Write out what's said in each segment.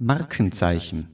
Markenzeichen.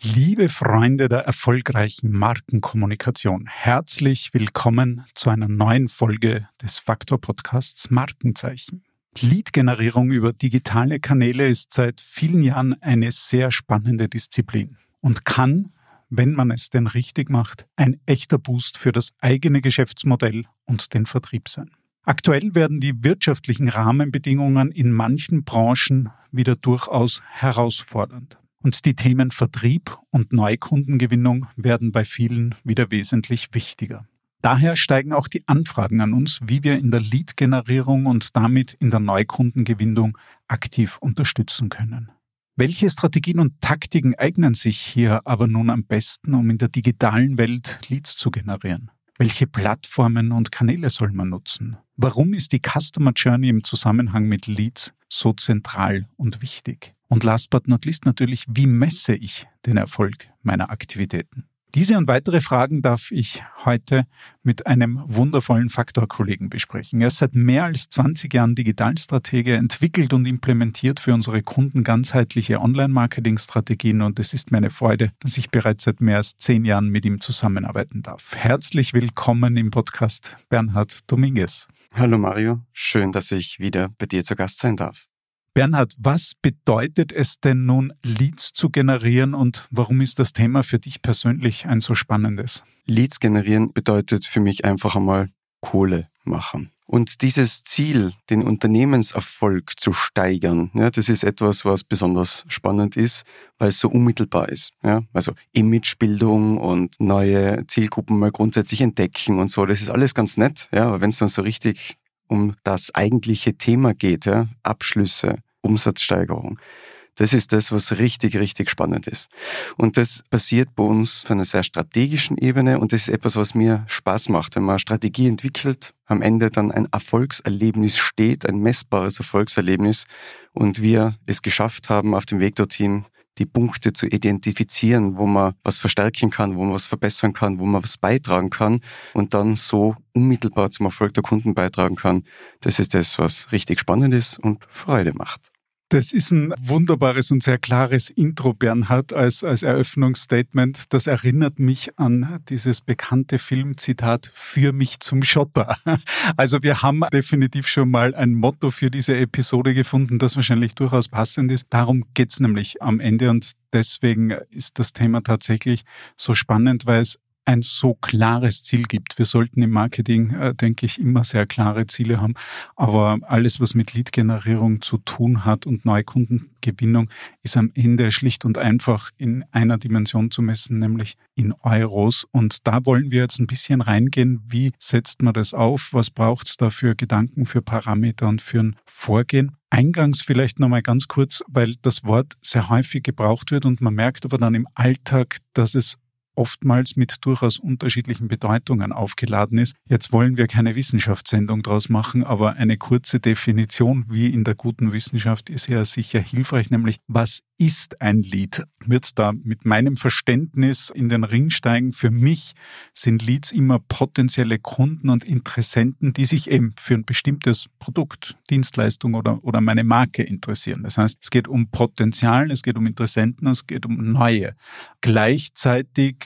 Liebe Freunde der erfolgreichen Markenkommunikation, herzlich willkommen zu einer neuen Folge des Faktor Podcasts Markenzeichen. Lead-Generierung über digitale Kanäle ist seit vielen Jahren eine sehr spannende Disziplin und kann, wenn man es denn richtig macht, ein echter Boost für das eigene Geschäftsmodell und den Vertrieb sein. Aktuell werden die wirtschaftlichen Rahmenbedingungen in manchen Branchen wieder durchaus herausfordernd. Und die Themen Vertrieb und Neukundengewinnung werden bei vielen wieder wesentlich wichtiger. Daher steigen auch die Anfragen an uns, wie wir in der Lead-Generierung und damit in der Neukundengewinnung aktiv unterstützen können. Welche Strategien und Taktiken eignen sich hier aber nun am besten, um in der digitalen Welt Leads zu generieren? Welche Plattformen und Kanäle soll man nutzen? Warum ist die Customer Journey im Zusammenhang mit Leads so zentral und wichtig? Und last but not least natürlich, wie messe ich den Erfolg meiner Aktivitäten? Diese und weitere Fragen darf ich heute mit einem wundervollen Faktorkollegen besprechen. Er ist seit mehr als 20 Jahren Digitalstratege, entwickelt und implementiert für unsere Kunden ganzheitliche Online-Marketing-Strategien und es ist mir eine Freude, dass ich bereits seit mehr als zehn Jahren mit ihm zusammenarbeiten darf. Herzlich willkommen im Podcast Bernhard Dominguez. Hallo Mario, schön, dass ich wieder bei dir zu Gast sein darf. Bernhard, was bedeutet es denn nun, Leads zu generieren und warum ist das Thema für dich persönlich ein so spannendes? Leads generieren bedeutet für mich einfach einmal Kohle machen. Und dieses Ziel, den Unternehmenserfolg zu steigern, ja, das ist etwas, was besonders spannend ist, weil es so unmittelbar ist. Ja. Also Imagebildung und neue Zielgruppen mal grundsätzlich entdecken und so, das ist alles ganz nett. Ja, aber wenn es dann so richtig um das eigentliche Thema geht, ja, Abschlüsse, Umsatzsteigerung. Das ist das, was richtig, richtig spannend ist. Und das passiert bei uns auf einer sehr strategischen Ebene und das ist etwas, was mir Spaß macht, wenn man Strategie entwickelt, am Ende dann ein Erfolgserlebnis steht, ein messbares Erfolgserlebnis und wir es geschafft haben, auf dem Weg dorthin die Punkte zu identifizieren, wo man was verstärken kann, wo man was verbessern kann, wo man was beitragen kann und dann so unmittelbar zum Erfolg der Kunden beitragen kann. Das ist das, was richtig spannend ist und Freude macht. Das ist ein wunderbares und sehr klares Intro, Bernhard, als, als Eröffnungsstatement. Das erinnert mich an dieses bekannte Filmzitat für mich zum Schotter. Also wir haben definitiv schon mal ein Motto für diese Episode gefunden, das wahrscheinlich durchaus passend ist. Darum geht's nämlich am Ende und deswegen ist das Thema tatsächlich so spannend, weil es ein so klares Ziel gibt. Wir sollten im Marketing, äh, denke ich, immer sehr klare Ziele haben. Aber alles, was mit Lead-Generierung zu tun hat und Neukundengewinnung, ist am Ende schlicht und einfach in einer Dimension zu messen, nämlich in Euros. Und da wollen wir jetzt ein bisschen reingehen. Wie setzt man das auf? Was braucht es da für Gedanken, für Parameter und für ein Vorgehen? Eingangs vielleicht nochmal ganz kurz, weil das Wort sehr häufig gebraucht wird und man merkt aber dann im Alltag, dass es oftmals mit durchaus unterschiedlichen Bedeutungen aufgeladen ist. Jetzt wollen wir keine Wissenschaftssendung draus machen, aber eine kurze Definition, wie in der guten Wissenschaft, ist ja sicher hilfreich, nämlich was ist ein Lied? Wird da mit meinem Verständnis in den Ring steigen. Für mich sind Leads immer potenzielle Kunden und Interessenten, die sich eben für ein bestimmtes Produkt, Dienstleistung oder, oder meine Marke interessieren. Das heißt, es geht um Potenzial, es geht um Interessenten, es geht um neue. Gleichzeitig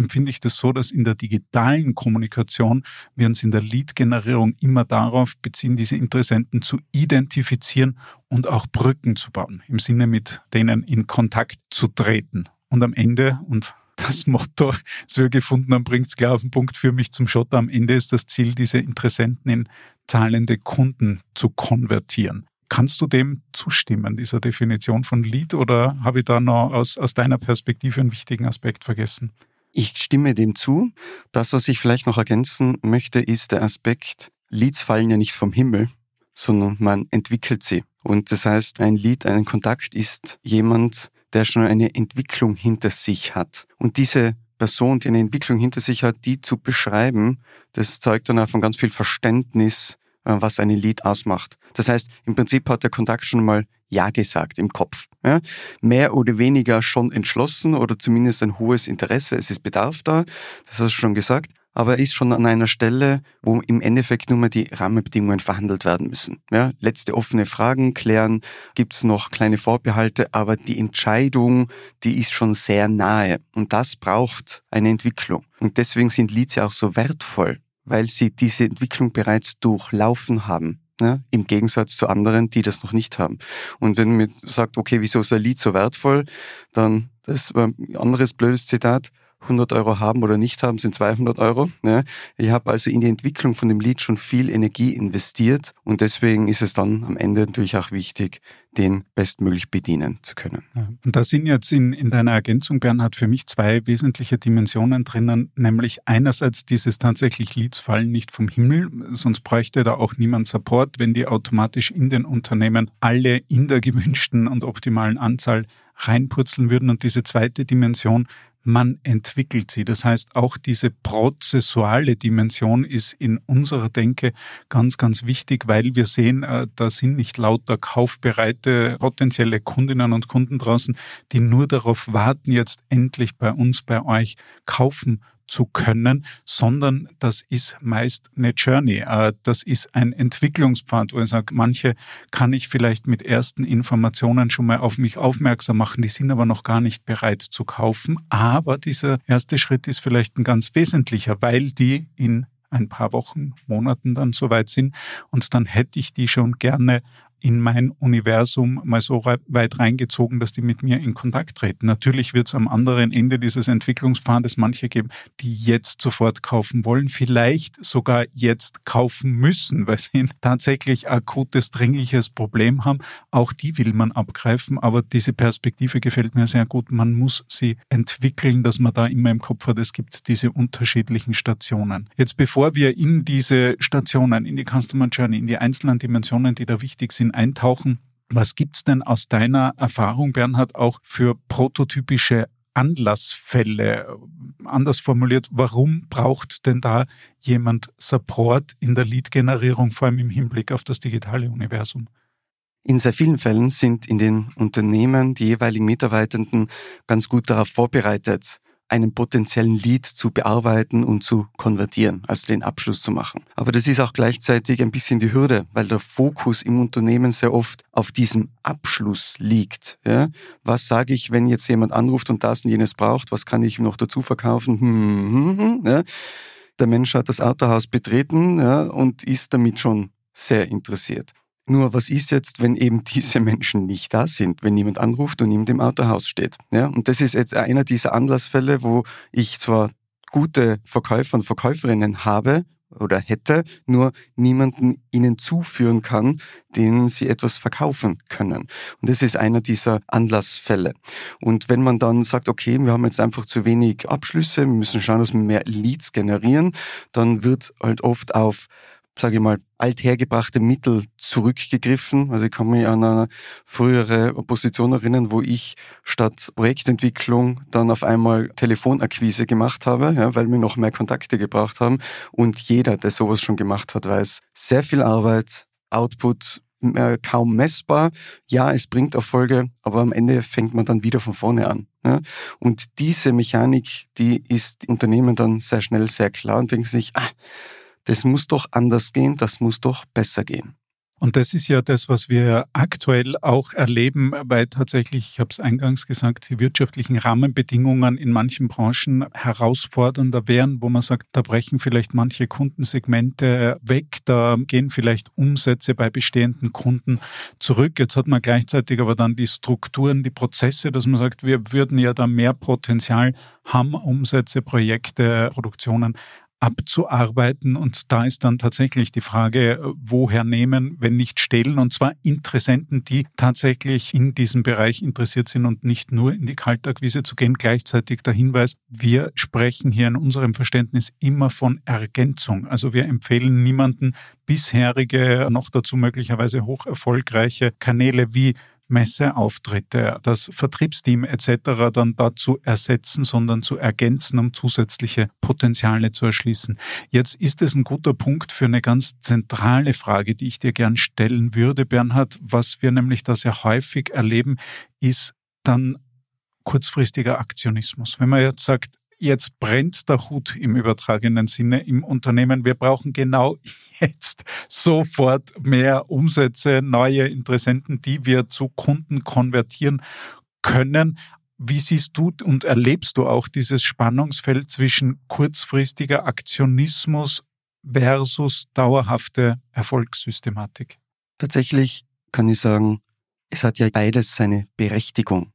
empfinde ich das so, dass in der digitalen Kommunikation wir uns in der Lead-Generierung immer darauf beziehen, diese Interessenten zu identifizieren und auch Brücken zu bauen, im Sinne mit denen in Kontakt zu treten. Und am Ende, und das Motto, das wir gefunden haben, bringt es klar auf den Punkt für mich zum Schotter. Am Ende ist das Ziel, diese Interessenten in zahlende Kunden zu konvertieren. Kannst du dem zustimmen, dieser Definition von Lead, oder habe ich da noch aus, aus deiner Perspektive einen wichtigen Aspekt vergessen? Ich stimme dem zu. Das, was ich vielleicht noch ergänzen möchte, ist der Aspekt, Leads fallen ja nicht vom Himmel, sondern man entwickelt sie. Und das heißt, ein Lead, ein Kontakt ist jemand, der schon eine Entwicklung hinter sich hat. Und diese Person, die eine Entwicklung hinter sich hat, die zu beschreiben, das zeugt dann auch von ganz viel Verständnis, was einen Lied ausmacht. Das heißt, im Prinzip hat der Kontakt schon mal Ja gesagt im Kopf. Ja? Mehr oder weniger schon entschlossen oder zumindest ein hohes Interesse. Es ist Bedarf da, das hast du schon gesagt. aber er ist schon an einer Stelle, wo im Endeffekt nur mehr die Rahmenbedingungen verhandelt werden müssen. Ja, letzte offene Fragen klären, gibt's noch kleine Vorbehalte, aber die Entscheidung, die ist schon sehr nahe. Und das braucht eine Entwicklung. Und deswegen sind Leads ja auch so wertvoll, weil sie diese Entwicklung bereits durchlaufen haben. Ja, Im Gegensatz zu anderen, die das noch nicht haben. Und wenn man sagt, okay, wieso ist ein Lied so wertvoll, dann, das war ein anderes blödes Zitat, 100 Euro haben oder nicht haben, sind 200 Euro. Ne? Ich habe also in die Entwicklung von dem Lied schon viel Energie investiert und deswegen ist es dann am Ende natürlich auch wichtig, den bestmöglich bedienen zu können. Und da sind jetzt in, in deiner Ergänzung, Bernhard, für mich zwei wesentliche Dimensionen drinnen, nämlich einerseits dieses tatsächlich Leads fallen nicht vom Himmel, sonst bräuchte da auch niemand Support, wenn die automatisch in den Unternehmen alle in der gewünschten und optimalen Anzahl reinpurzeln würden. Und diese zweite Dimension, man entwickelt sie. Das heißt, auch diese prozessuale Dimension ist in unserer Denke ganz, ganz wichtig, weil wir sehen, äh, da sind nicht lauter kaufbereite potenzielle Kundinnen und Kunden draußen, die nur darauf warten, jetzt endlich bei uns, bei euch kaufen zu können, sondern das ist meist eine Journey. Äh, das ist ein Entwicklungspfad, wo ich sage, manche kann ich vielleicht mit ersten Informationen schon mal auf mich aufmerksam machen, die sind aber noch gar nicht bereit zu kaufen. Aber dieser erste Schritt ist vielleicht ein ganz wesentlicher, weil die in ein paar Wochen, Monaten dann soweit sind. Und dann hätte ich die schon gerne in mein Universum mal so weit reingezogen, dass die mit mir in Kontakt treten. Natürlich wird es am anderen Ende dieses Entwicklungspfades manche geben, die jetzt sofort kaufen wollen, vielleicht sogar jetzt kaufen müssen, weil sie ein tatsächlich akutes, dringliches Problem haben. Auch die will man abgreifen, aber diese Perspektive gefällt mir sehr gut. Man muss sie entwickeln, dass man da immer im Kopf hat, es gibt diese unterschiedlichen Stationen. Jetzt bevor wir in diese Stationen, in die Customer Journey, in die einzelnen Dimensionen, die da wichtig sind, eintauchen. Was gibt's denn aus deiner Erfahrung, Bernhard, auch für prototypische Anlassfälle? Anders formuliert, warum braucht denn da jemand Support in der Lead-Generierung, vor allem im Hinblick auf das digitale Universum? In sehr vielen Fällen sind in den Unternehmen die jeweiligen Mitarbeitenden ganz gut darauf vorbereitet, einen potenziellen Lead zu bearbeiten und zu konvertieren, also den Abschluss zu machen. Aber das ist auch gleichzeitig ein bisschen die Hürde, weil der Fokus im Unternehmen sehr oft auf diesem Abschluss liegt. Ja? Was sage ich, wenn jetzt jemand anruft und das und jenes braucht? Was kann ich ihm noch dazu verkaufen? Hm, hm, hm, ja? Der Mensch hat das Autohaus betreten ja, und ist damit schon sehr interessiert. Nur was ist jetzt, wenn eben diese Menschen nicht da sind, wenn jemand anruft und niemand im Autohaus steht? Ja, und das ist jetzt einer dieser Anlassfälle, wo ich zwar gute Verkäufer und Verkäuferinnen habe oder hätte, nur niemanden ihnen zuführen kann, denen sie etwas verkaufen können. Und das ist einer dieser Anlassfälle. Und wenn man dann sagt, okay, wir haben jetzt einfach zu wenig Abschlüsse, wir müssen schauen, dass wir mehr Leads generieren, dann wird halt oft auf sage ich mal, althergebrachte Mittel zurückgegriffen. Also ich kann mich an eine frühere Position erinnern, wo ich statt Projektentwicklung dann auf einmal Telefonakquise gemacht habe, ja, weil wir noch mehr Kontakte gebraucht haben. Und jeder, der sowas schon gemacht hat, weiß, sehr viel Arbeit, Output äh, kaum messbar. Ja, es bringt Erfolge, aber am Ende fängt man dann wieder von vorne an. Ja? Und diese Mechanik, die ist Unternehmen dann sehr schnell sehr klar und denken sich, ah, das muss doch anders gehen, das muss doch besser gehen. Und das ist ja das, was wir aktuell auch erleben, weil tatsächlich, ich habe es eingangs gesagt, die wirtschaftlichen Rahmenbedingungen in manchen Branchen herausfordernder wären, wo man sagt, da brechen vielleicht manche Kundensegmente weg, da gehen vielleicht Umsätze bei bestehenden Kunden zurück. Jetzt hat man gleichzeitig aber dann die Strukturen, die Prozesse, dass man sagt, wir würden ja da mehr Potenzial haben, Umsätze, Projekte, Produktionen abzuarbeiten. Und da ist dann tatsächlich die Frage, woher nehmen, wenn nicht stehlen. Und zwar Interessenten, die tatsächlich in diesem Bereich interessiert sind und nicht nur in die Kaltakquise zu gehen. Gleichzeitig der Hinweis, wir sprechen hier in unserem Verständnis immer von Ergänzung. Also wir empfehlen niemanden bisherige, noch dazu möglicherweise hoch erfolgreiche Kanäle wie Messeauftritte, das Vertriebsteam etc. dann dazu ersetzen, sondern zu ergänzen, um zusätzliche Potenziale zu erschließen. Jetzt ist es ein guter Punkt für eine ganz zentrale Frage, die ich dir gern stellen würde, Bernhard. Was wir nämlich da sehr häufig erleben, ist dann kurzfristiger Aktionismus. Wenn man jetzt sagt, jetzt brennt der Hut im übertragenen Sinne im Unternehmen. Wir brauchen genau jetzt sofort mehr Umsätze, neue Interessenten, die wir zu Kunden konvertieren können. Wie siehst du und erlebst du auch dieses Spannungsfeld zwischen kurzfristiger Aktionismus versus dauerhafte Erfolgssystematik? Tatsächlich kann ich sagen, es hat ja beides seine Berechtigung.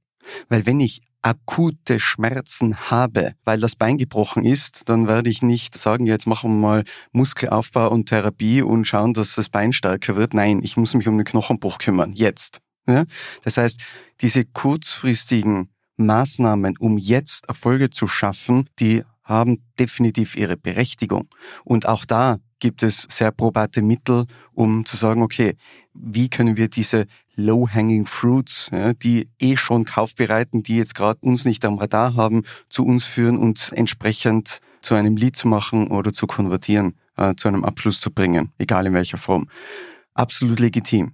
Weil wenn ich akute Schmerzen habe, weil das Bein gebrochen ist, dann werde ich nicht sagen, jetzt machen wir mal Muskelaufbau und Therapie und schauen, dass das Bein stärker wird. Nein, ich muss mich um den Knochenbruch kümmern, jetzt. Ja? Das heißt, diese kurzfristigen Maßnahmen, um jetzt Erfolge zu schaffen, die haben definitiv ihre Berechtigung. Und auch da gibt es sehr probate Mittel, um zu sagen, okay, wie können wir diese low-hanging fruits, ja, die eh schon kaufbereiten, die jetzt gerade uns nicht am Radar haben, zu uns führen und entsprechend zu einem Lead zu machen oder zu konvertieren, äh, zu einem Abschluss zu bringen, egal in welcher Form. Absolut legitim.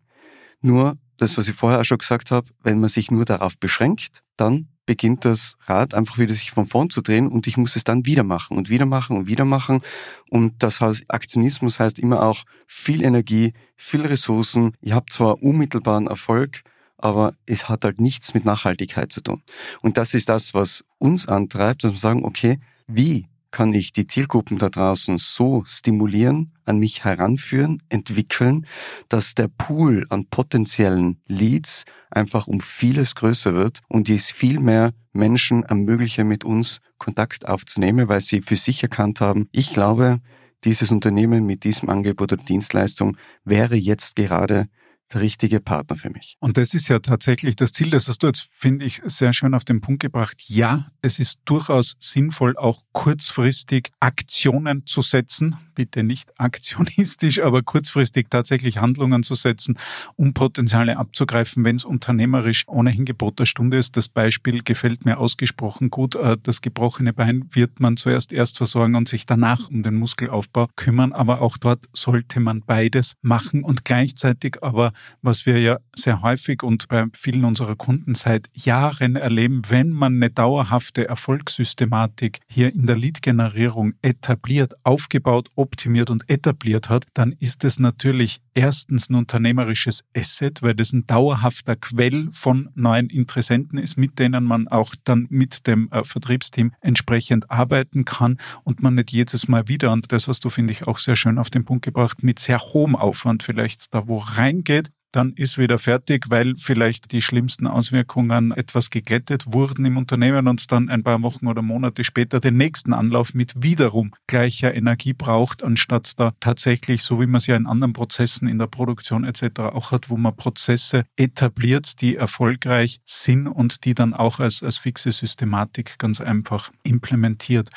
Nur das, was ich vorher auch schon gesagt habe, wenn man sich nur darauf beschränkt, dann beginnt das Rad einfach wieder sich von vorn zu drehen und ich muss es dann wieder machen und wieder machen und wieder machen. Und das heißt, Aktionismus heißt immer auch viel Energie, viel Ressourcen. Ihr habt zwar unmittelbaren Erfolg, aber es hat halt nichts mit Nachhaltigkeit zu tun. Und das ist das, was uns antreibt, dass wir sagen, okay, wie kann ich die Zielgruppen da draußen so stimulieren, an mich heranführen, entwickeln, dass der Pool an potenziellen Leads einfach um vieles größer wird und es viel mehr Menschen ermögliche, mit uns Kontakt aufzunehmen, weil sie für sich erkannt haben, ich glaube, dieses Unternehmen mit diesem Angebot oder Dienstleistung wäre jetzt gerade der richtige Partner für mich. Und das ist ja tatsächlich das Ziel, das hast du jetzt, finde ich, sehr schön auf den Punkt gebracht. Ja, es ist durchaus sinnvoll, auch kurzfristig Aktionen zu setzen. Bitte nicht aktionistisch, aber kurzfristig tatsächlich Handlungen zu setzen, um Potenziale abzugreifen, wenn es unternehmerisch ohnehin Gebot der Stunde ist. Das Beispiel gefällt mir ausgesprochen gut. Äh, das gebrochene Bein wird man zuerst erst versorgen und sich danach um den Muskelaufbau kümmern. Aber auch dort sollte man beides machen und gleichzeitig aber was wir ja sehr häufig und bei vielen unserer Kunden seit Jahren erleben, wenn man eine dauerhafte Erfolgssystematik hier in der Lead-Generierung etabliert, aufgebaut, optimiert und etabliert hat, dann ist es natürlich erstens ein unternehmerisches Asset, weil das ein dauerhafter Quell von neuen Interessenten ist, mit denen man auch dann mit dem äh, Vertriebsteam entsprechend arbeiten kann und man nicht jedes Mal wieder, und das hast du, finde ich, auch sehr schön auf den Punkt gebracht, mit sehr hohem Aufwand vielleicht da wo reingeht, dann ist wieder fertig, weil vielleicht die schlimmsten Auswirkungen etwas geglättet wurden im Unternehmen und dann ein paar Wochen oder Monate später den nächsten Anlauf mit wiederum gleicher Energie braucht, anstatt da tatsächlich, so wie man es ja in anderen Prozessen in der Produktion etc. auch hat, wo man Prozesse etabliert, die erfolgreich sind und die dann auch als, als fixe Systematik ganz einfach implementiert.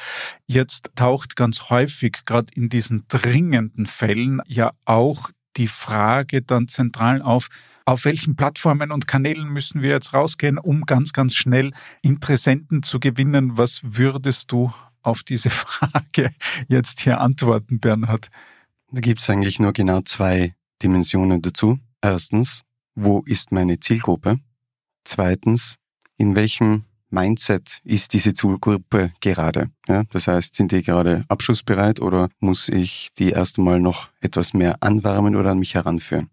Jetzt taucht ganz häufig, gerade in diesen dringenden Fällen, ja auch die Frage dann zentral auf, auf welchen Plattformen und Kanälen müssen wir jetzt rausgehen, um ganz, ganz schnell Interessenten zu gewinnen? Was würdest du auf diese Frage jetzt hier antworten, Bernhard? Da gibt es eigentlich nur genau zwei Dimensionen dazu. Erstens, wo ist meine Zielgruppe? Zweitens, in welchem Mindset ist diese Zielgruppe gerade? Ja, das heißt, sind die gerade abschlussbereit oder muss ich die erst einmal noch etwas mehr anwärmen oder an mich heranführen?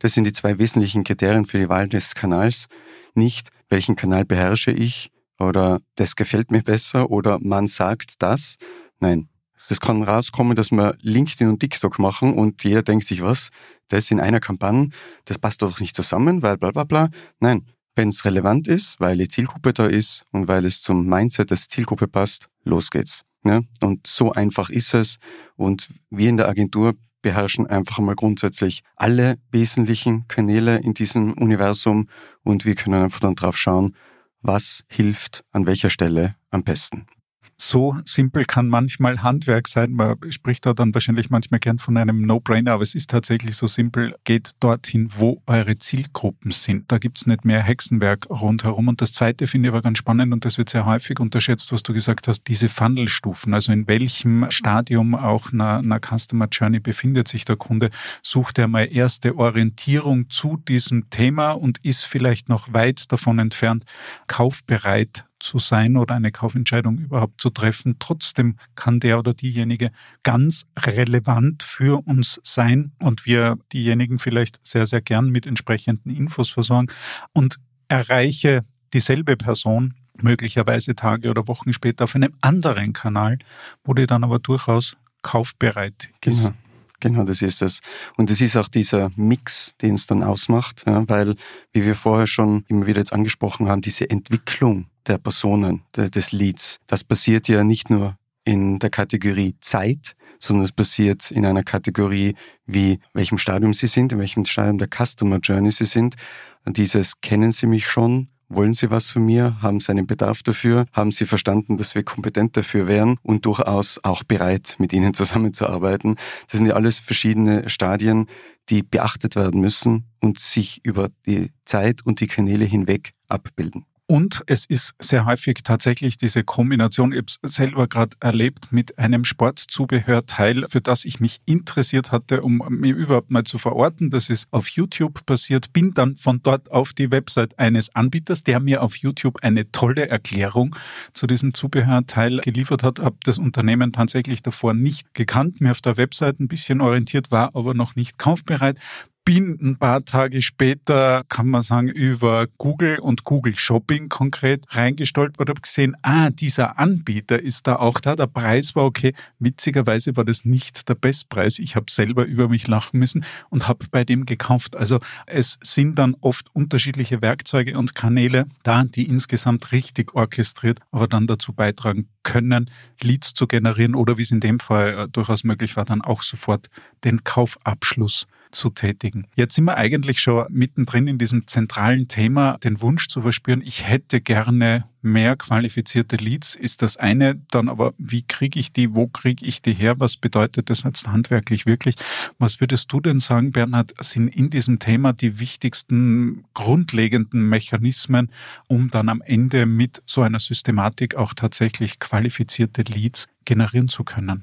Das sind die zwei wesentlichen Kriterien für die Wahl des Kanals. Nicht, welchen Kanal beherrsche ich oder das gefällt mir besser oder man sagt das. Nein, das kann rauskommen, dass wir LinkedIn und TikTok machen und jeder denkt sich, was, das in einer Kampagne, das passt doch nicht zusammen, weil bla bla bla. Nein, wenn es relevant ist, weil die Zielgruppe da ist und weil es zum Mindset der Zielgruppe passt, los geht's. Ja? Und so einfach ist es. Und wir in der Agentur beherrschen einfach mal grundsätzlich alle wesentlichen Kanäle in diesem Universum und wir können einfach dann drauf schauen, was hilft an welcher Stelle am besten so simpel kann manchmal Handwerk sein. Man spricht da dann wahrscheinlich manchmal gern von einem No-Brainer, aber es ist tatsächlich so simpel. Geht dorthin, wo eure Zielgruppen sind. Da gibt's nicht mehr Hexenwerk rundherum. Und das Zweite finde ich aber ganz spannend und das wird sehr häufig unterschätzt, was du gesagt hast, diese Funnelstufen. Also in welchem Stadium auch einer, einer Customer Journey befindet sich der Kunde. Sucht er mal erste Orientierung zu diesem Thema und ist vielleicht noch weit davon entfernt, kaufbereit zu sein oder eine Kaufentscheidung überhaupt zu treffen. Trotzdem kann der oder diejenige ganz relevant für uns sein und wir diejenigen vielleicht sehr, sehr gern mit entsprechenden Infos versorgen und erreiche dieselbe Person möglicherweise Tage oder Wochen später auf einem anderen Kanal, wo die dann aber durchaus kaufbereit ist. Genau. Genau, das ist es. Und es ist auch dieser Mix, den es dann ausmacht, ja, weil, wie wir vorher schon immer wieder jetzt angesprochen haben, diese Entwicklung der Personen, der, des Leads, das passiert ja nicht nur in der Kategorie Zeit, sondern es passiert in einer Kategorie, wie welchem Stadium Sie sind, in welchem Stadium der Customer Journey Sie sind. Dieses kennen Sie mich schon, wollen Sie was von mir? Haben Sie einen Bedarf dafür? Haben Sie verstanden, dass wir kompetent dafür wären und durchaus auch bereit, mit Ihnen zusammenzuarbeiten? Das sind ja alles verschiedene Stadien, die beachtet werden müssen und sich über die Zeit und die Kanäle hinweg abbilden. Und es ist sehr häufig tatsächlich diese Kombination, ich habe selber gerade erlebt, mit einem Sportzubehörteil, für das ich mich interessiert hatte, um mir überhaupt mal zu verorten. Das ist auf YouTube passiert. Bin dann von dort auf die Website eines Anbieters, der mir auf YouTube eine tolle Erklärung zu diesem Zubehörteil geliefert hat. Habe das Unternehmen tatsächlich davor nicht gekannt, mir auf der Website ein bisschen orientiert, war aber noch nicht kaufbereit bin ein paar Tage später, kann man sagen, über Google und Google Shopping konkret reingestolpert, habe gesehen, ah, dieser Anbieter ist da auch da, der Preis war okay. Witzigerweise war das nicht der Bestpreis. Ich habe selber über mich lachen müssen und habe bei dem gekauft. Also es sind dann oft unterschiedliche Werkzeuge und Kanäle da, die insgesamt richtig orchestriert, aber dann dazu beitragen können, Leads zu generieren oder wie es in dem Fall äh, durchaus möglich war, dann auch sofort den Kaufabschluss zu tätigen. Jetzt sind wir eigentlich schon mittendrin in diesem zentralen Thema, den Wunsch zu verspüren, ich hätte gerne mehr qualifizierte Leads, ist das eine. Dann aber, wie kriege ich die, wo kriege ich die her? Was bedeutet das jetzt handwerklich wirklich? Was würdest du denn sagen, Bernhard, sind in diesem Thema die wichtigsten grundlegenden Mechanismen, um dann am Ende mit so einer Systematik auch tatsächlich qualifizierte Leads generieren zu können?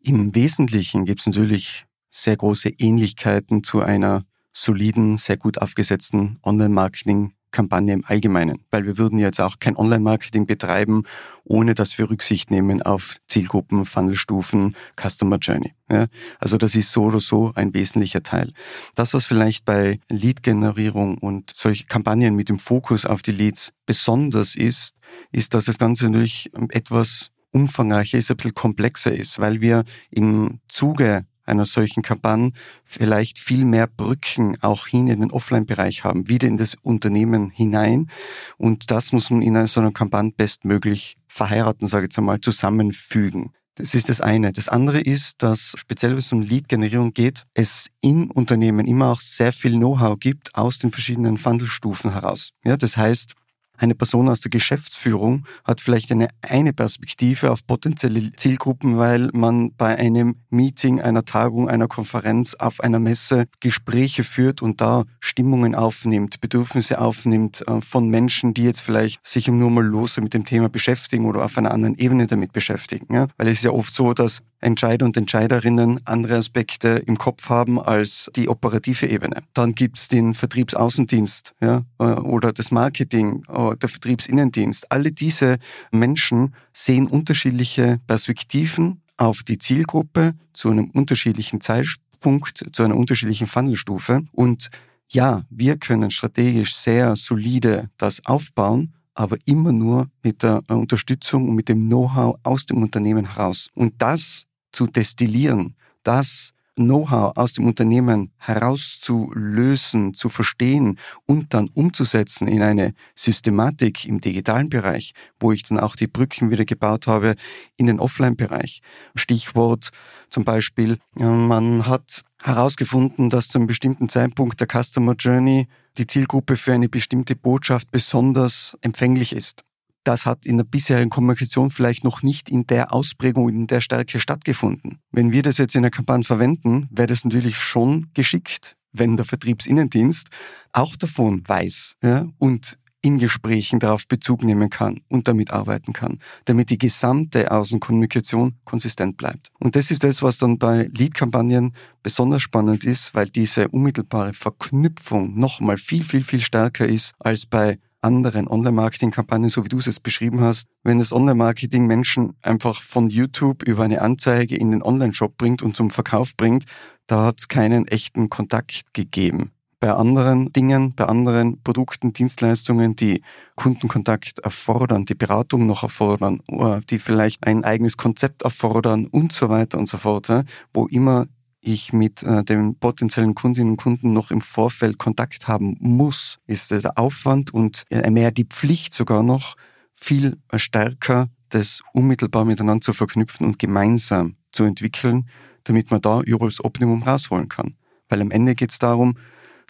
Im Wesentlichen gibt es natürlich sehr große Ähnlichkeiten zu einer soliden, sehr gut aufgesetzten Online-Marketing-Kampagne im Allgemeinen. Weil wir würden jetzt auch kein Online-Marketing betreiben, ohne dass wir Rücksicht nehmen auf Zielgruppen, Funnelstufen, Customer Journey. Ja, also das ist so oder so ein wesentlicher Teil. Das, was vielleicht bei Lead-Generierung und solche Kampagnen mit dem Fokus auf die Leads besonders ist, ist, dass das Ganze natürlich etwas umfangreicher ist, ein bisschen komplexer ist, weil wir im Zuge einer solchen Kampagne vielleicht viel mehr Brücken auch hin in den Offline-Bereich haben, wieder in das Unternehmen hinein. Und das muss man in so einer Kampagne bestmöglich verheiraten, sage ich jetzt einmal, zusammenfügen. Das ist das eine. Das andere ist, dass speziell wenn es um Lead-Generierung geht, es in Unternehmen immer auch sehr viel Know-how gibt aus den verschiedenen Fundelstufen heraus. Ja, das heißt, eine Person aus der Geschäftsführung hat vielleicht eine, eine Perspektive auf potenzielle Zielgruppen, weil man bei einem Meeting, einer Tagung, einer Konferenz, auf einer Messe Gespräche führt und da Stimmungen aufnimmt, Bedürfnisse aufnimmt äh, von Menschen, die jetzt vielleicht sich nur mal lose mit dem Thema beschäftigen oder auf einer anderen Ebene damit beschäftigen. Weil es ist ja oft so, dass Entscheider und Entscheiderinnen andere Aspekte im Kopf haben als die operative Ebene. Dann gibt's den Vertriebsaußendienst ja, äh, oder das Marketing äh, der Vertriebsinnendienst. Alle diese Menschen sehen unterschiedliche Perspektiven auf die Zielgruppe zu einem unterschiedlichen Zeitpunkt, zu einer unterschiedlichen Funnelstufe. Und ja, wir können strategisch sehr solide das aufbauen, aber immer nur mit der Unterstützung und mit dem Know-how aus dem Unternehmen heraus. Und das zu destillieren, das Know-how aus dem Unternehmen herauszulösen, zu verstehen und dann umzusetzen in eine Systematik im digitalen Bereich, wo ich dann auch die Brücken wieder gebaut habe in den Offline-Bereich. Stichwort zum Beispiel, man hat herausgefunden, dass zu einem bestimmten Zeitpunkt der Customer Journey die Zielgruppe für eine bestimmte Botschaft besonders empfänglich ist das hat in der bisherigen Kommunikation vielleicht noch nicht in der Ausprägung, in der Stärke stattgefunden. Wenn wir das jetzt in der Kampagne verwenden, wäre das natürlich schon geschickt, wenn der Vertriebsinnendienst auch davon weiß ja, und in Gesprächen darauf Bezug nehmen kann und damit arbeiten kann, damit die gesamte Außenkommunikation konsistent bleibt. Und das ist das, was dann bei Lead-Kampagnen besonders spannend ist, weil diese unmittelbare Verknüpfung nochmal viel, viel, viel stärker ist als bei anderen Online-Marketing-Kampagnen, so wie du es jetzt beschrieben hast, wenn das Online-Marketing Menschen einfach von YouTube über eine Anzeige in den Online-Shop bringt und zum Verkauf bringt, da hat es keinen echten Kontakt gegeben. Bei anderen Dingen, bei anderen Produkten, Dienstleistungen, die Kundenkontakt erfordern, die Beratung noch erfordern, die vielleicht ein eigenes Konzept erfordern und so weiter und so fort, wo immer ich mit äh, den potenziellen Kundinnen und Kunden noch im Vorfeld Kontakt haben muss, ist der Aufwand und äh, mehr die Pflicht sogar noch viel stärker, das unmittelbar miteinander zu verknüpfen und gemeinsam zu entwickeln, damit man da überall Optimum rausholen kann. Weil am Ende geht es darum,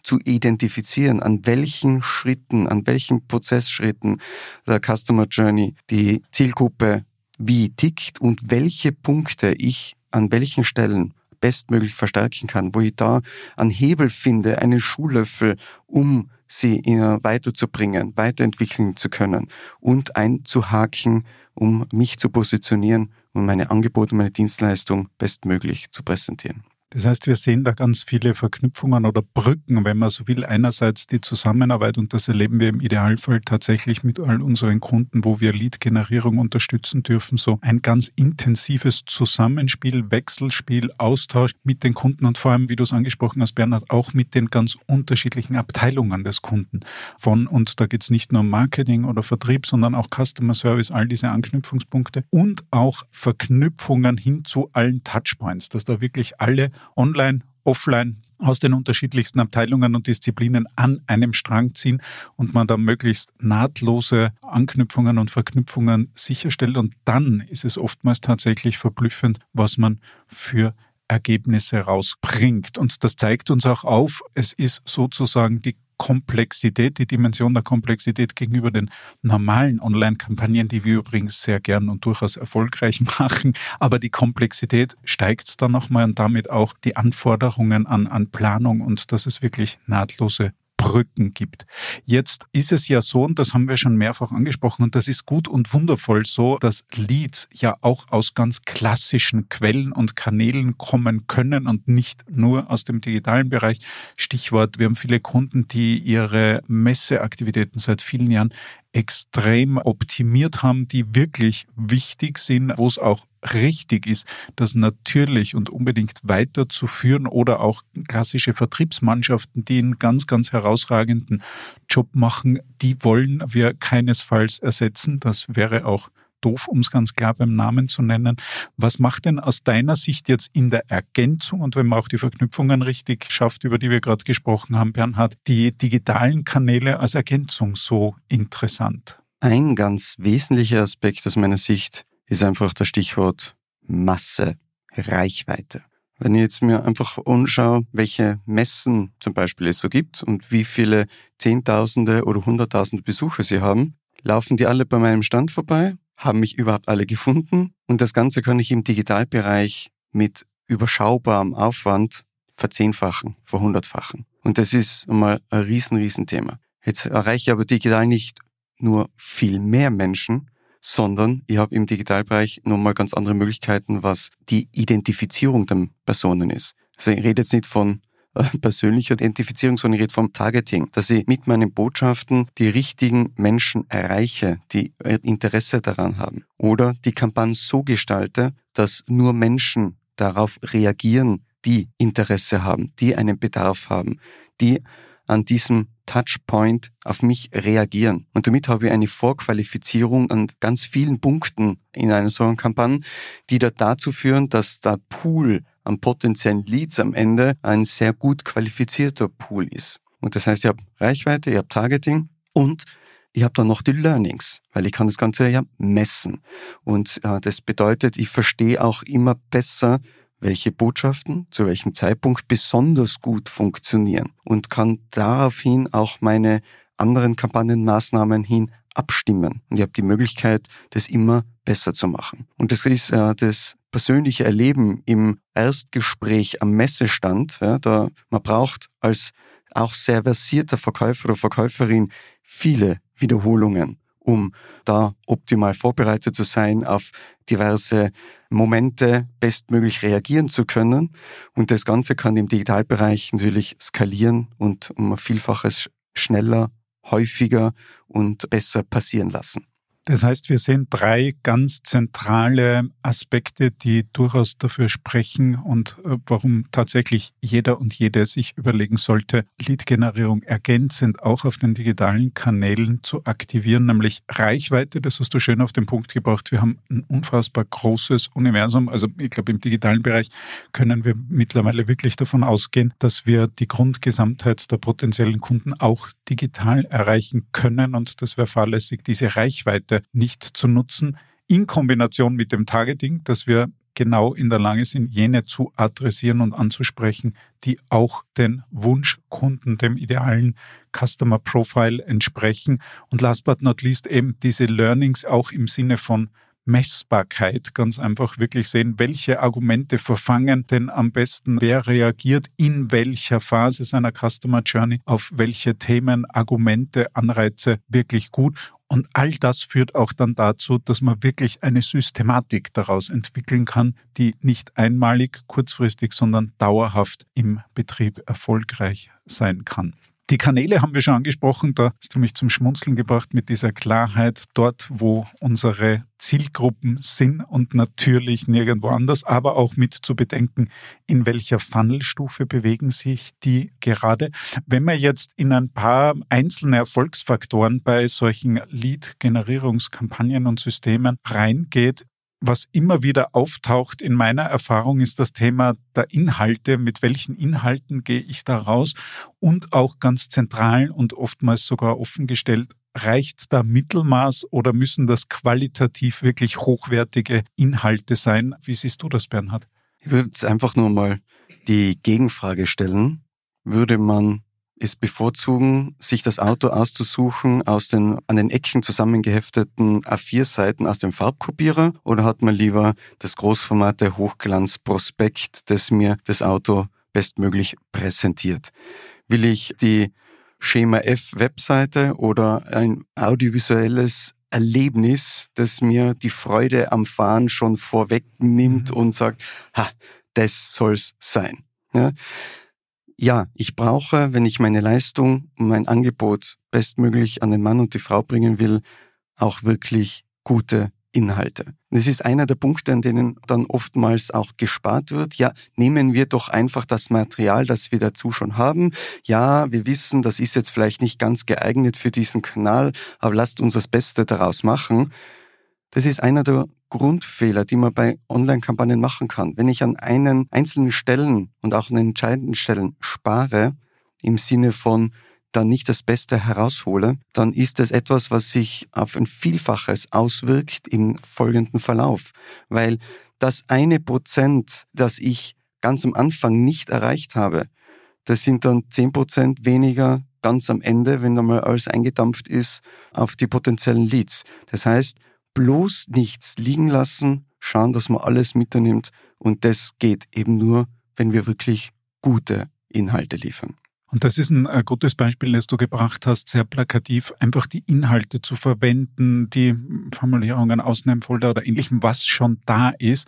zu identifizieren, an welchen Schritten, an welchen Prozessschritten der Customer Journey die Zielgruppe wie tickt und welche Punkte ich an welchen Stellen bestmöglich verstärken kann, wo ich da einen Hebel finde, einen Schuhlöffel, um sie weiterzubringen, weiterentwickeln zu können und einzuhaken, um mich zu positionieren und meine Angebote, meine Dienstleistung bestmöglich zu präsentieren. Das heißt, wir sehen da ganz viele Verknüpfungen oder Brücken, wenn man so will. Einerseits die Zusammenarbeit und das erleben wir im Idealfall tatsächlich mit all unseren Kunden, wo wir Lead-Generierung unterstützen dürfen. So ein ganz intensives Zusammenspiel, Wechselspiel, Austausch mit den Kunden und vor allem, wie du es angesprochen hast, Bernhard, auch mit den ganz unterschiedlichen Abteilungen des Kunden. Von, und da geht es nicht nur um Marketing oder Vertrieb, sondern auch Customer Service, all diese Anknüpfungspunkte und auch Verknüpfungen hin zu allen Touchpoints, dass da wirklich alle online, offline aus den unterschiedlichsten Abteilungen und Disziplinen an einem Strang ziehen und man da möglichst nahtlose Anknüpfungen und Verknüpfungen sicherstellt. Und dann ist es oftmals tatsächlich verblüffend, was man für Ergebnisse rausbringt. Und das zeigt uns auch auf, es ist sozusagen die Komplexität, die Dimension der Komplexität gegenüber den normalen Online-Kampagnen, die wir übrigens sehr gern und durchaus erfolgreich machen. Aber die Komplexität steigt dann nochmal und damit auch die Anforderungen an, an Planung und dass es wirklich nahtlose Brücken gibt. Jetzt ist es ja so, und das haben wir schon mehrfach angesprochen, und das ist gut und wundervoll so, dass Leads ja auch aus ganz klassischen Quellen und Kanälen kommen können und nicht nur aus dem digitalen Bereich. Stichwort, wir haben viele Kunden, die ihre Messeaktivitäten seit vielen Jahren extrem optimiert haben, die wirklich wichtig sind, wo es auch richtig ist, das natürlich und unbedingt weiterzuführen oder auch klassische Vertriebsmannschaften, die einen ganz, ganz herausragenden Job machen, die wollen wir keinesfalls ersetzen. Das wäre auch doof, um es ganz klar beim Namen zu nennen. Was macht denn aus deiner Sicht jetzt in der Ergänzung und wenn man auch die Verknüpfungen richtig schafft, über die wir gerade gesprochen haben, Bernhard, die digitalen Kanäle als Ergänzung so interessant? Ein ganz wesentlicher Aspekt aus meiner Sicht ist einfach das Stichwort Masse, Reichweite. Wenn ich jetzt mir einfach anschaue, welche Messen zum Beispiel es so gibt und wie viele Zehntausende oder Hunderttausende Besucher sie haben, laufen die alle bei meinem Stand vorbei haben mich überhaupt alle gefunden und das Ganze kann ich im Digitalbereich mit überschaubarem Aufwand verzehnfachen, verhundertfachen. Und das ist einmal ein riesen, riesen Thema. Jetzt erreiche ich aber digital nicht nur viel mehr Menschen, sondern ich habe im Digitalbereich nochmal ganz andere Möglichkeiten, was die Identifizierung der Personen ist. Also ich rede jetzt nicht von persönliche Identifizierung, sondern ich rede vom Targeting, dass ich mit meinen Botschaften die richtigen Menschen erreiche, die Interesse daran haben. Oder die Kampagne so gestalte, dass nur Menschen darauf reagieren, die Interesse haben, die einen Bedarf haben, die an diesem Touchpoint auf mich reagieren. Und damit habe ich eine Vorqualifizierung an ganz vielen Punkten in einer solchen Kampagne, die da dazu führen, dass der Pool an potenziellen Leads am Ende ein sehr gut qualifizierter Pool ist. Und das heißt, ich habe Reichweite, ich habe Targeting und ich habe dann noch die Learnings, weil ich kann das Ganze ja messen. Und äh, das bedeutet, ich verstehe auch immer besser, welche Botschaften zu welchem Zeitpunkt besonders gut funktionieren und kann daraufhin auch meine anderen Kampagnenmaßnahmen hin abstimmen. Und ich habe die Möglichkeit, das immer besser zu machen. Und das ist äh, das persönliche Erleben im Erstgespräch am Messestand. Ja, da man braucht als auch sehr versierter Verkäufer oder Verkäuferin viele Wiederholungen, um da optimal vorbereitet zu sein, auf diverse Momente bestmöglich reagieren zu können. Und das Ganze kann im Digitalbereich natürlich skalieren und um ein Vielfaches schneller häufiger und besser passieren lassen. Das heißt, wir sehen drei ganz zentrale Aspekte, die durchaus dafür sprechen und äh, warum tatsächlich jeder und jede sich überlegen sollte, Lead-Generierung ergänzend auch auf den digitalen Kanälen zu aktivieren, nämlich Reichweite. Das hast du schön auf den Punkt gebracht. Wir haben ein unfassbar großes Universum. Also ich glaube, im digitalen Bereich können wir mittlerweile wirklich davon ausgehen, dass wir die Grundgesamtheit der potenziellen Kunden auch digital erreichen können und das wäre fahrlässig, diese Reichweite Reichweite nicht zu nutzen, in Kombination mit dem Targeting, dass wir genau in der Lage sind, jene zu adressieren und anzusprechen, die auch den Wunschkunden, dem idealen Customer Profile entsprechen. Und last but not least eben diese Learnings auch im Sinne von Messbarkeit, ganz einfach wirklich sehen, welche Argumente verfangen denn am besten, wer reagiert in welcher Phase seiner Customer Journey auf welche Themen, Argumente, Anreize wirklich gut und all das führt auch dann dazu, dass man wirklich eine Systematik daraus entwickeln kann, die nicht einmalig, kurzfristig, sondern dauerhaft im Betrieb erfolgreich sein kann. Die Kanäle haben wir schon angesprochen, da hast du mich zum Schmunzeln gebracht mit dieser Klarheit dort, wo unsere Zielgruppen sind und natürlich nirgendwo anders, aber auch mit zu bedenken, in welcher Funnelstufe bewegen sich die gerade. Wenn man jetzt in ein paar einzelne Erfolgsfaktoren bei solchen Lead-Generierungskampagnen und Systemen reingeht, was immer wieder auftaucht in meiner Erfahrung ist das Thema der Inhalte. Mit welchen Inhalten gehe ich da raus? Und auch ganz zentral und oftmals sogar offengestellt, reicht da Mittelmaß oder müssen das qualitativ wirklich hochwertige Inhalte sein? Wie siehst du das, Bernhard? Ich würde jetzt einfach nur mal die Gegenfrage stellen. Würde man ist bevorzugen, sich das Auto auszusuchen aus den an den Ecken zusammengehefteten A4-Seiten aus dem Farbkopierer oder hat man lieber das Großformat Hochglanzprospekt, das mir das Auto bestmöglich präsentiert? Will ich die Schema F Webseite oder ein audiovisuelles Erlebnis, das mir die Freude am Fahren schon vorwegnimmt mhm. und sagt, ha, das soll's sein. Ja? Ja, ich brauche, wenn ich meine Leistung, mein Angebot bestmöglich an den Mann und die Frau bringen will, auch wirklich gute Inhalte. Das ist einer der Punkte, an denen dann oftmals auch gespart wird. Ja, nehmen wir doch einfach das Material, das wir dazu schon haben. Ja, wir wissen, das ist jetzt vielleicht nicht ganz geeignet für diesen Kanal, aber lasst uns das Beste daraus machen. Das ist einer der Grundfehler, die man bei Online-Kampagnen machen kann. Wenn ich an einen einzelnen Stellen und auch an entscheidenden Stellen spare, im Sinne von dann nicht das Beste heraushole, dann ist das etwas, was sich auf ein Vielfaches auswirkt im folgenden Verlauf. Weil das eine Prozent, das ich ganz am Anfang nicht erreicht habe, das sind dann zehn Prozent weniger ganz am Ende, wenn dann mal alles eingedampft ist, auf die potenziellen Leads. Das heißt, bloß nichts liegen lassen, schauen, dass man alles mitnimmt und das geht eben nur, wenn wir wirklich gute Inhalte liefern. Und das ist ein äh, gutes Beispiel, das du gebracht hast, sehr plakativ, einfach die Inhalte zu verwenden, die Formulierungen aus einem Folder oder ähnlichem, was schon da ist.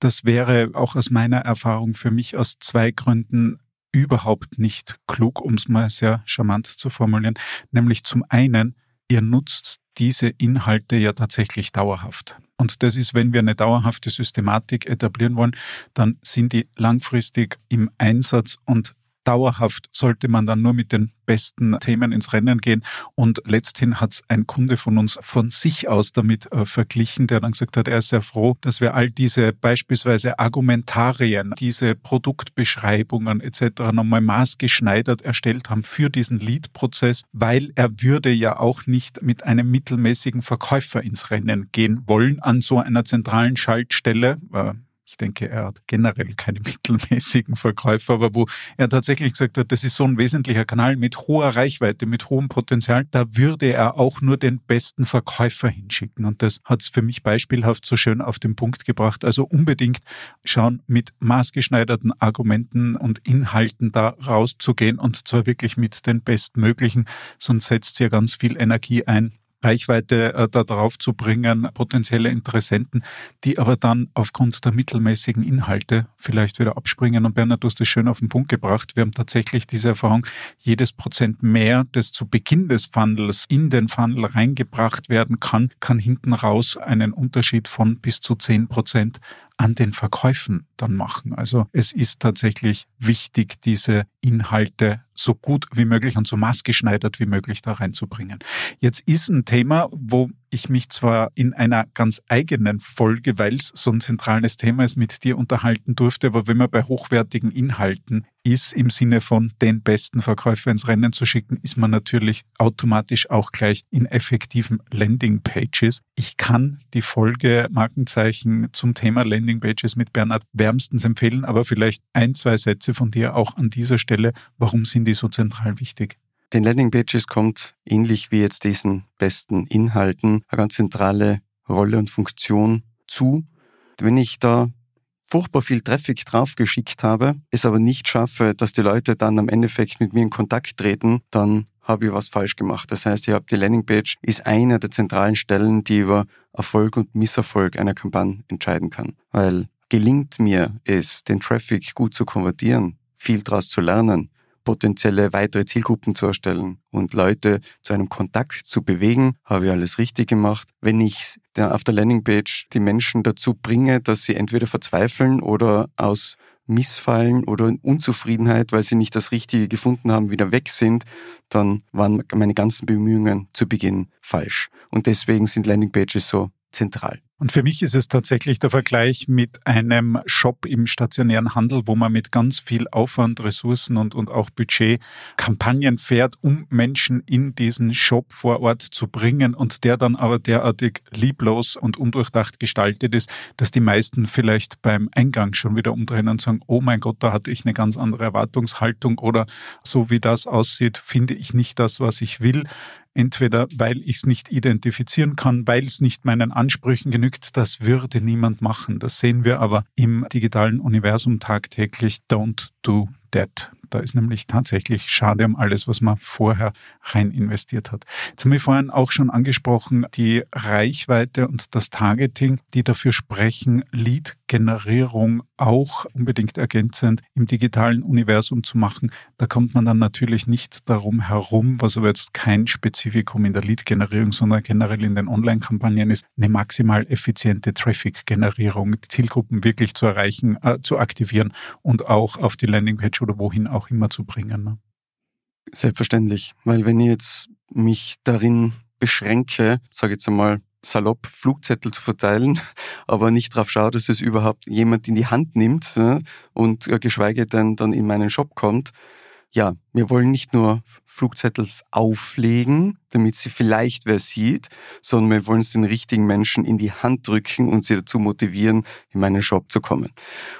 Das wäre auch aus meiner Erfahrung für mich aus zwei Gründen überhaupt nicht klug, um es mal sehr charmant zu formulieren. Nämlich zum einen, ihr nutzt diese Inhalte ja tatsächlich dauerhaft. Und das ist, wenn wir eine dauerhafte Systematik etablieren wollen, dann sind die langfristig im Einsatz und dauerhaft sollte man dann nur mit den besten Themen ins Rennen gehen. Und letzthin hat ein Kunde von uns von sich aus damit äh, verglichen, der dann gesagt hat, er ist sehr froh, dass wir all diese beispielsweise Argumentarien, diese Produktbeschreibungen etc. nochmal maßgeschneidert erstellt haben für diesen Lead-Prozess, weil er würde ja auch nicht mit einem mittelmäßigen Verkäufer ins Rennen gehen wollen an so einer zentralen Schaltstelle. Äh, ich denke, er hat generell keine mittelmäßigen Verkäufer, aber wo er tatsächlich gesagt hat, das ist so ein wesentlicher Kanal mit hoher Reichweite, mit hohem Potenzial, da würde er auch nur den besten Verkäufer hinschicken. Und das hat es für mich beispielhaft so schön auf den Punkt gebracht. Also unbedingt schauen, mit maßgeschneiderten Argumenten und Inhalten da rauszugehen und zwar wirklich mit den bestmöglichen, sonst setzt ja ganz viel Energie ein Reichweite äh, da drauf zu bringen, potenzielle Interessenten, die aber dann aufgrund der mittelmäßigen Inhalte vielleicht wieder abspringen. Und Bernhard, du hast das schön auf den Punkt gebracht. Wir haben tatsächlich diese Erfahrung, jedes Prozent mehr, das zu Beginn des Funnels in den Funnel reingebracht werden kann, kann hinten raus einen Unterschied von bis zu zehn Prozent an den Verkäufen dann machen. Also es ist tatsächlich wichtig, diese Inhalte so gut wie möglich und so maßgeschneidert wie möglich da reinzubringen. Jetzt ist ein Thema, wo ich mich zwar in einer ganz eigenen Folge, weil es so ein zentrales Thema ist, mit dir unterhalten durfte, aber wenn man bei hochwertigen Inhalten ist, im Sinne von den besten Verkäufer ins Rennen zu schicken, ist man natürlich automatisch auch gleich in effektiven Landingpages. Ich kann die Folge Markenzeichen zum Thema Landingpages mit Bernhard wärmstens empfehlen, aber vielleicht ein, zwei Sätze von dir auch an dieser Stelle. Warum sind die so zentral wichtig? Den Landingpages kommt ähnlich wie jetzt diesen besten Inhalten eine ganz zentrale Rolle und Funktion zu. Wenn ich da furchtbar viel Traffic draufgeschickt habe, es aber nicht schaffe, dass die Leute dann am Endeffekt mit mir in Kontakt treten, dann habe ich was falsch gemacht. Das heißt, ich habe die Landingpage ist eine der zentralen Stellen, die über Erfolg und Misserfolg einer Kampagne entscheiden kann. Weil gelingt mir es, den Traffic gut zu konvertieren, viel daraus zu lernen, potenzielle weitere Zielgruppen zu erstellen und Leute zu einem Kontakt zu bewegen, habe ich alles richtig gemacht. Wenn ich auf der Landingpage die Menschen dazu bringe, dass sie entweder verzweifeln oder aus Missfallen oder Unzufriedenheit, weil sie nicht das Richtige gefunden haben, wieder weg sind, dann waren meine ganzen Bemühungen zu Beginn falsch. Und deswegen sind Landingpages so zentral. Und für mich ist es tatsächlich der Vergleich mit einem Shop im stationären Handel, wo man mit ganz viel Aufwand, Ressourcen und, und auch Budget Kampagnen fährt, um Menschen in diesen Shop vor Ort zu bringen und der dann aber derartig lieblos und undurchdacht gestaltet ist, dass die meisten vielleicht beim Eingang schon wieder umdrehen und sagen, oh mein Gott, da hatte ich eine ganz andere Erwartungshaltung oder so wie das aussieht, finde ich nicht das, was ich will. Entweder weil ich es nicht identifizieren kann, weil es nicht meinen Ansprüchen genügt, das würde niemand machen. Das sehen wir aber im digitalen Universum tagtäglich. Don't do that. Da ist nämlich tatsächlich schade um alles, was man vorher rein investiert hat. Jetzt haben wir vorhin auch schon angesprochen, die Reichweite und das Targeting, die dafür sprechen, Lead-Generierung auch unbedingt ergänzend im digitalen Universum zu machen. Da kommt man dann natürlich nicht darum herum, was aber jetzt kein Spezifikum in der Lead-Generierung, sondern generell in den Online-Kampagnen ist, eine maximal effiziente Traffic-Generierung, Zielgruppen wirklich zu erreichen, äh, zu aktivieren und auch auf die Landingpage oder wohin auch auch immer zu bringen. Ne? Selbstverständlich, weil wenn ich jetzt mich darin beschränke, sage ich jetzt einmal salopp Flugzettel zu verteilen, aber nicht darauf schaue, dass es überhaupt jemand in die Hand nimmt ja, und äh, geschweige denn dann in meinen Shop kommt, ja, wir wollen nicht nur Flugzettel auflegen, damit sie vielleicht wer sieht, sondern wir wollen es den richtigen Menschen in die Hand drücken und sie dazu motivieren, in meinen Shop zu kommen.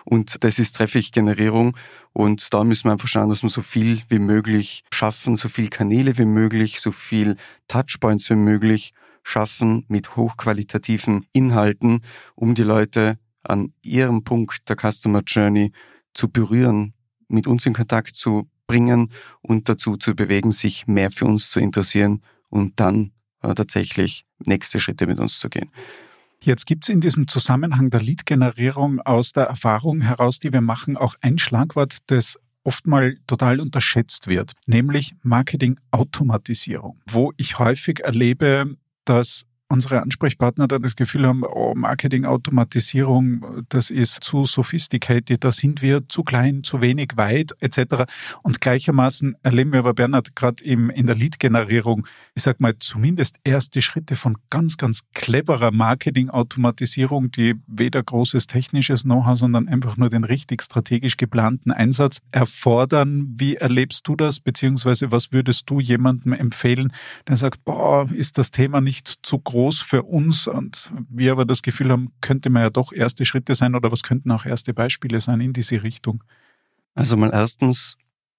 Und das ist Traffic-Generierung und da müssen wir einfach schauen, dass wir so viel wie möglich schaffen, so viel Kanäle wie möglich, so viel Touchpoints wie möglich schaffen mit hochqualitativen Inhalten, um die Leute an ihrem Punkt der Customer Journey zu berühren, mit uns in Kontakt zu bringen und dazu zu bewegen, sich mehr für uns zu interessieren und dann äh, tatsächlich nächste Schritte mit uns zu gehen. Jetzt gibt es in diesem Zusammenhang der Lead-Generierung aus der Erfahrung heraus, die wir machen, auch ein Schlagwort, das oft mal total unterschätzt wird, nämlich Marketing-Automatisierung, wo ich häufig erlebe, dass unsere Ansprechpartner dann das Gefühl haben, oh, Marketing-Automatisierung, das ist zu sophisticated, da sind wir zu klein, zu wenig weit, etc. Und gleichermaßen erleben wir aber, Bernhard, gerade in der Lead-Generierung, ich sag mal, zumindest erste Schritte von ganz, ganz cleverer Marketing-Automatisierung, die weder großes technisches Know-how, sondern einfach nur den richtig strategisch geplanten Einsatz erfordern. Wie erlebst du das, beziehungsweise was würdest du jemandem empfehlen, der sagt, boah, ist das Thema nicht zu groß? Groß für uns und wir aber das Gefühl haben, könnte man ja doch erste Schritte sein oder was könnten auch erste Beispiele sein in diese Richtung? Also mal erstens,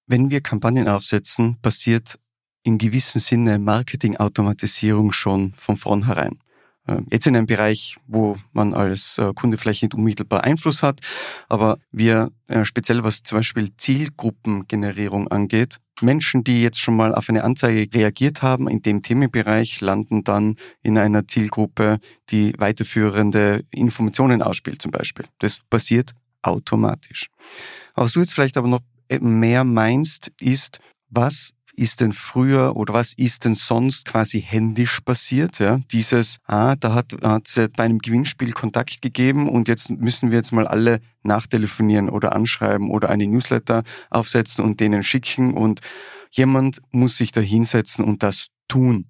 wenn wir Kampagnen aufsetzen, passiert in gewissem Sinne Marketing-Automatisierung schon von vornherein. Äh, jetzt in einem Bereich, wo man als äh, Kunde vielleicht nicht unmittelbar Einfluss hat, aber wir äh, speziell was zum Beispiel Zielgruppengenerierung angeht, Menschen, die jetzt schon mal auf eine Anzeige reagiert haben in dem Themenbereich, landen dann in einer Zielgruppe, die weiterführende Informationen ausspielt zum Beispiel. Das passiert automatisch. Was du jetzt vielleicht aber noch mehr meinst, ist, was ist denn früher oder was ist denn sonst quasi händisch passiert? Ja, dieses, ah, da hat es bei einem Gewinnspiel Kontakt gegeben und jetzt müssen wir jetzt mal alle nachtelefonieren oder anschreiben oder eine Newsletter aufsetzen und denen schicken und jemand muss sich da hinsetzen und das tun.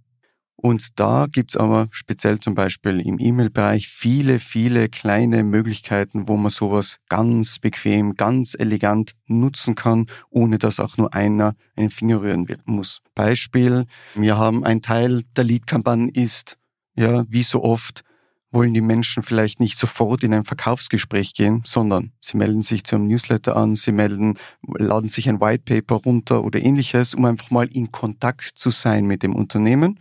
Und da gibt's aber speziell zum Beispiel im E-Mail-Bereich viele, viele kleine Möglichkeiten, wo man sowas ganz bequem, ganz elegant nutzen kann, ohne dass auch nur einer einen Finger rühren muss. Beispiel, wir haben ein Teil der Lead-Kampagne ist, ja, wie so oft, wollen die Menschen vielleicht nicht sofort in ein Verkaufsgespräch gehen, sondern sie melden sich zu einem Newsletter an, sie melden, laden sich ein White Paper runter oder ähnliches, um einfach mal in Kontakt zu sein mit dem Unternehmen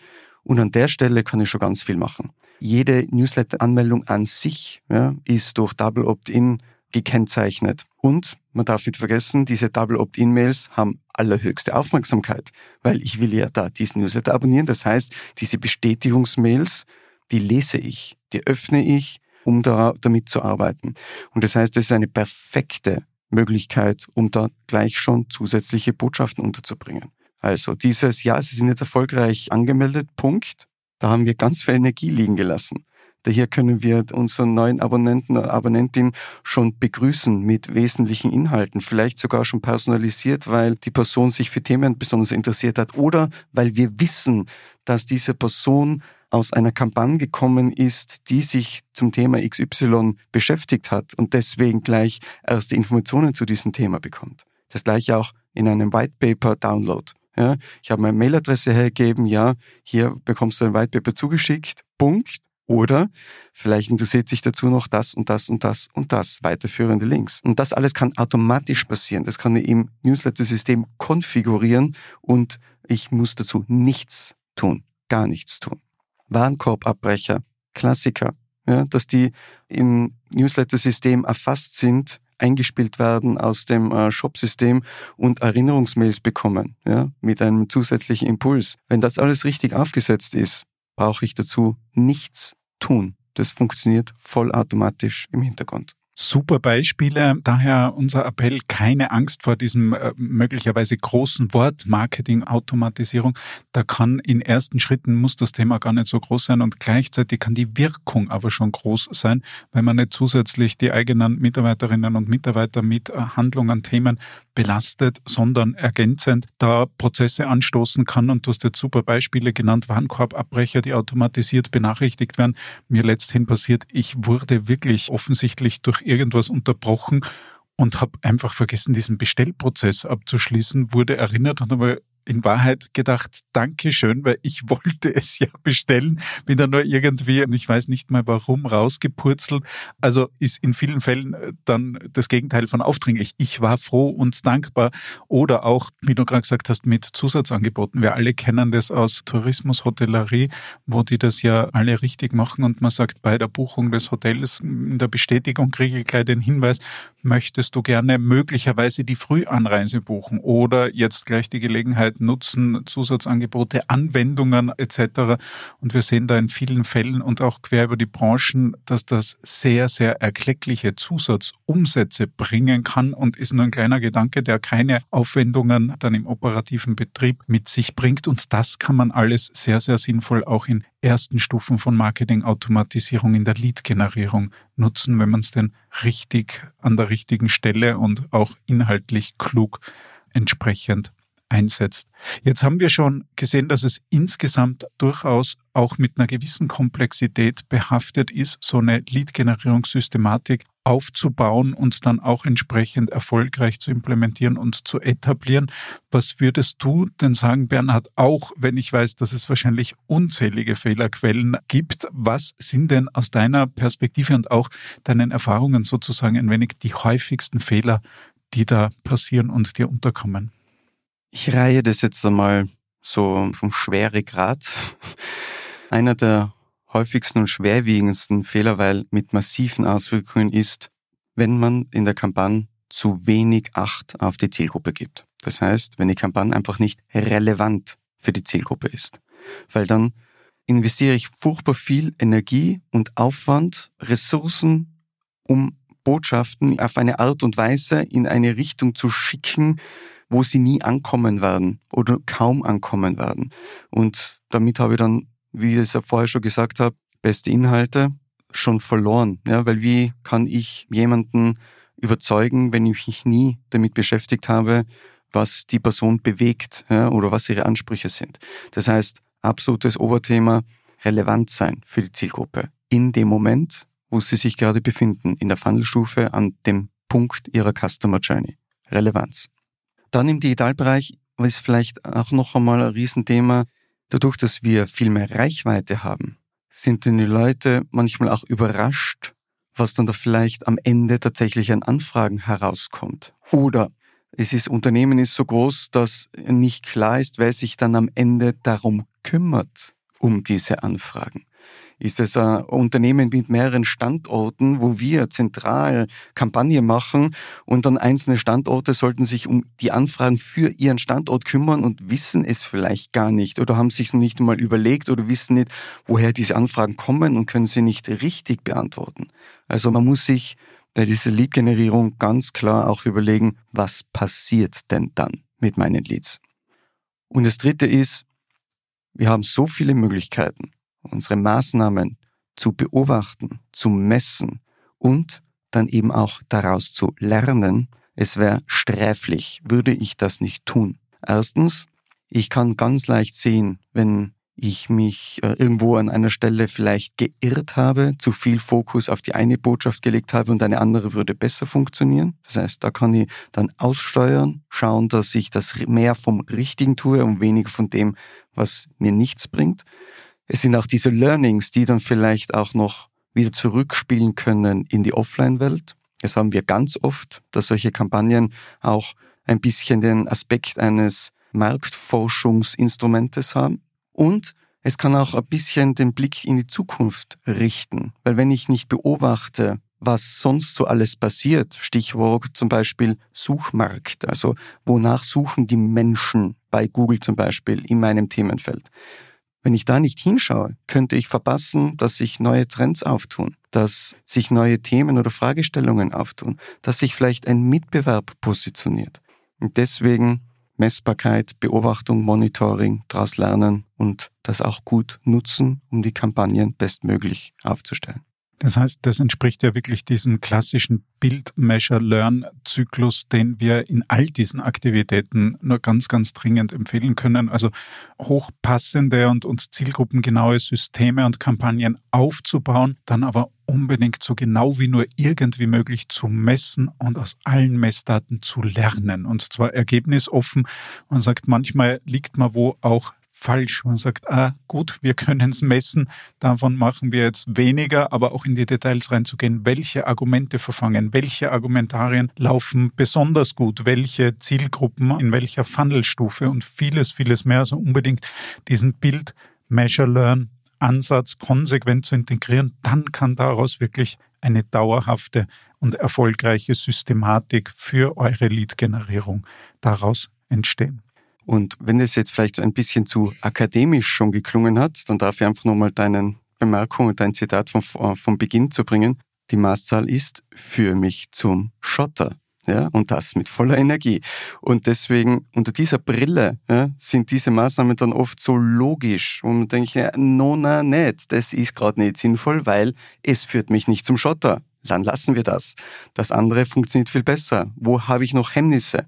und an der Stelle kann ich schon ganz viel machen. Jede Newsletter-Anmeldung an sich ja, ist durch Double Opt-in gekennzeichnet. Und man darf nicht vergessen, diese Double Opt-in-Mails haben allerhöchste Aufmerksamkeit, weil ich will ja da diesen Newsletter abonnieren. Das heißt, diese Bestätigungsmails, die lese ich, die öffne ich, um da, damit zu arbeiten. Und das heißt, das ist eine perfekte Möglichkeit, um da gleich schon zusätzliche Botschaften unterzubringen. Also dieses Jahr, Sie sind jetzt erfolgreich angemeldet, Punkt. Da haben wir ganz viel Energie liegen gelassen. Daher können wir unseren neuen Abonnenten oder Abonnentin schon begrüßen mit wesentlichen Inhalten, vielleicht sogar schon personalisiert, weil die Person sich für Themen besonders interessiert hat oder weil wir wissen, dass diese Person aus einer Kampagne gekommen ist, die sich zum Thema XY beschäftigt hat und deswegen gleich erste Informationen zu diesem Thema bekommt. Das gleiche auch in einem White Paper Download. Ja, ich habe meine Mailadresse hergegeben, ja, hier bekommst du ein White Paper zugeschickt, Punkt. Oder vielleicht interessiert sich dazu noch das und das und das und das, weiterführende Links. Und das alles kann automatisch passieren. Das kann ich im Newsletter-System konfigurieren und ich muss dazu nichts tun, gar nichts tun. Warenkorbabbrecher, Klassiker, ja, dass die im Newsletter-System erfasst sind, eingespielt werden aus dem äh, Shop-System und Erinnerungsmails bekommen, ja, mit einem zusätzlichen Impuls. Wenn das alles richtig aufgesetzt ist, brauche ich dazu nichts tun. Das funktioniert vollautomatisch im Hintergrund. Super Beispiele. Daher unser Appell, keine Angst vor diesem äh, möglicherweise großen Wort Marketing, Automatisierung. Da kann in ersten Schritten muss das Thema gar nicht so groß sein und gleichzeitig kann die Wirkung aber schon groß sein, weil man nicht zusätzlich die eigenen Mitarbeiterinnen und Mitarbeiter mit äh, Handlungen, Themen belastet, sondern ergänzend da Prozesse anstoßen kann. Und du hast jetzt super Beispiele genannt, Warenkorbabbrecher, die automatisiert benachrichtigt werden. Mir letzthin passiert, ich wurde wirklich offensichtlich durch irgendwas unterbrochen und habe einfach vergessen, diesen Bestellprozess abzuschließen, wurde erinnert und habe in Wahrheit gedacht, Dankeschön, weil ich wollte es ja bestellen, bin dann nur irgendwie, und ich weiß nicht mal warum, rausgepurzelt. Also ist in vielen Fällen äh, dann das Gegenteil von aufdringlich. Ich war froh und dankbar. Oder auch, wie du gerade gesagt hast, mit Zusatzangeboten. Wir alle kennen das aus Tourismus, Hotellerie, wo die das ja alle richtig machen und man sagt, bei der Buchung des Hotels, in der Bestätigung kriege ich gleich den Hinweis, möchtest du gerne möglicherweise die Frühanreise buchen oder jetzt gleich die Gelegenheit nutzen, Zusatzangebote, Anwendungen etc. Und wir sehen da in vielen Fällen und auch quer über die Branchen, dass das sehr, sehr erkleckliche Zusatzumsätze bringen kann und ist nur ein kleiner Gedanke, der keine Aufwendungen dann im operativen Betrieb mit sich bringt. Und das kann man alles sehr, sehr sinnvoll auch in ersten Stufen von Marketingautomatisierung in der Lead-Generierung nutzen, wenn man es denn richtig an der richtigen Stelle und auch inhaltlich klug entsprechend einsetzt. Jetzt haben wir schon gesehen, dass es insgesamt durchaus auch mit einer gewissen Komplexität behaftet ist, so eine Lead-Generierungssystematik aufzubauen und dann auch entsprechend erfolgreich zu implementieren und zu etablieren. Was würdest du denn sagen, Bernhard, auch wenn ich weiß, dass es wahrscheinlich unzählige Fehlerquellen gibt, was sind denn aus deiner Perspektive und auch deinen Erfahrungen sozusagen ein wenig die häufigsten Fehler, die da passieren und dir unterkommen? Ich reihe das jetzt einmal so vom Schweregrad. Einer der häufigsten und schwerwiegendsten Fehler, weil mit massiven Auswirkungen ist, wenn man in der Kampagne zu wenig Acht auf die Zielgruppe gibt. Das heißt, wenn die Kampagne einfach nicht relevant für die Zielgruppe ist. Weil dann investiere ich furchtbar viel Energie und Aufwand, Ressourcen, um Botschaften auf eine Art und Weise in eine Richtung zu schicken, wo sie nie ankommen werden oder kaum ankommen werden. Und damit habe ich dann, wie ich es ja vorher schon gesagt habe, beste Inhalte schon verloren. Ja, weil wie kann ich jemanden überzeugen, wenn ich mich nie damit beschäftigt habe, was die Person bewegt ja, oder was ihre Ansprüche sind. Das heißt, absolutes Oberthema, relevant sein für die Zielgruppe in dem Moment, wo sie sich gerade befinden, in der Funnelstufe an dem Punkt ihrer Customer Journey. Relevanz. Dann im Digitalbereich ist vielleicht auch noch einmal ein Riesenthema, dadurch, dass wir viel mehr Reichweite haben, sind denn die Leute manchmal auch überrascht, was dann da vielleicht am Ende tatsächlich an Anfragen herauskommt. Oder es ist, Unternehmen ist so groß, dass nicht klar ist, wer sich dann am Ende darum kümmert, um diese Anfragen. Ist es ein Unternehmen mit mehreren Standorten, wo wir zentral Kampagne machen und dann einzelne Standorte sollten sich um die Anfragen für ihren Standort kümmern und wissen es vielleicht gar nicht oder haben sich noch nicht einmal überlegt oder wissen nicht, woher diese Anfragen kommen und können sie nicht richtig beantworten. Also man muss sich bei dieser Lead-Generierung ganz klar auch überlegen, was passiert denn dann mit meinen Leads. Und das Dritte ist, wir haben so viele Möglichkeiten, unsere Maßnahmen zu beobachten, zu messen und dann eben auch daraus zu lernen. Es wäre sträflich, würde ich das nicht tun. Erstens, ich kann ganz leicht sehen, wenn ich mich äh, irgendwo an einer Stelle vielleicht geirrt habe, zu viel Fokus auf die eine Botschaft gelegt habe und eine andere würde besser funktionieren. Das heißt, da kann ich dann aussteuern, schauen, dass ich das mehr vom Richtigen tue und weniger von dem, was mir nichts bringt. Es sind auch diese Learnings, die dann vielleicht auch noch wieder zurückspielen können in die Offline-Welt. Das haben wir ganz oft, dass solche Kampagnen auch ein bisschen den Aspekt eines Marktforschungsinstrumentes haben. Und es kann auch ein bisschen den Blick in die Zukunft richten, weil wenn ich nicht beobachte, was sonst so alles passiert, Stichwort zum Beispiel Suchmarkt, also wonach suchen die Menschen bei Google zum Beispiel in meinem Themenfeld. Wenn ich da nicht hinschaue, könnte ich verpassen, dass sich neue Trends auftun, dass sich neue Themen oder Fragestellungen auftun, dass sich vielleicht ein Mitbewerb positioniert. Und deswegen Messbarkeit, Beobachtung, Monitoring, daraus lernen und das auch gut nutzen, um die Kampagnen bestmöglich aufzustellen. Das heißt, das entspricht ja wirklich diesem klassischen Build-Measure-Learn-Zyklus, den wir in all diesen Aktivitäten nur ganz, ganz dringend empfehlen können. Also hochpassende und, und zielgruppengenaue Systeme und Kampagnen aufzubauen, dann aber unbedingt so genau wie nur irgendwie möglich zu messen und aus allen Messdaten zu lernen. Und zwar ergebnisoffen. Man sagt, manchmal liegt man wo auch falsch. Man sagt, ah, gut, wir können es messen, davon machen wir jetzt weniger, aber auch in die Details reinzugehen, welche Argumente verfangen, welche Argumentarien laufen besonders gut, welche Zielgruppen in welcher Funnelstufe und vieles, vieles mehr. Also unbedingt diesen Bild, Measure, Learn, Ansatz konsequent zu integrieren, dann kann daraus wirklich eine dauerhafte und erfolgreiche Systematik für eure Lead-Generierung daraus entstehen. Und wenn es jetzt vielleicht ein bisschen zu akademisch schon geklungen hat, dann darf ich einfach nochmal deinen Bemerkung und dein Zitat vom, äh, vom Beginn zu bringen. Die Maßzahl ist für mich zum Schotter. Ja, und das mit voller Energie. Und deswegen, unter dieser Brille ja, sind diese Maßnahmen dann oft so logisch, wo man denkt, ja, no, na, nicht, das ist gerade nicht sinnvoll, weil es führt mich nicht zum Schotter. Dann lassen wir das. Das andere funktioniert viel besser. Wo habe ich noch Hemmnisse?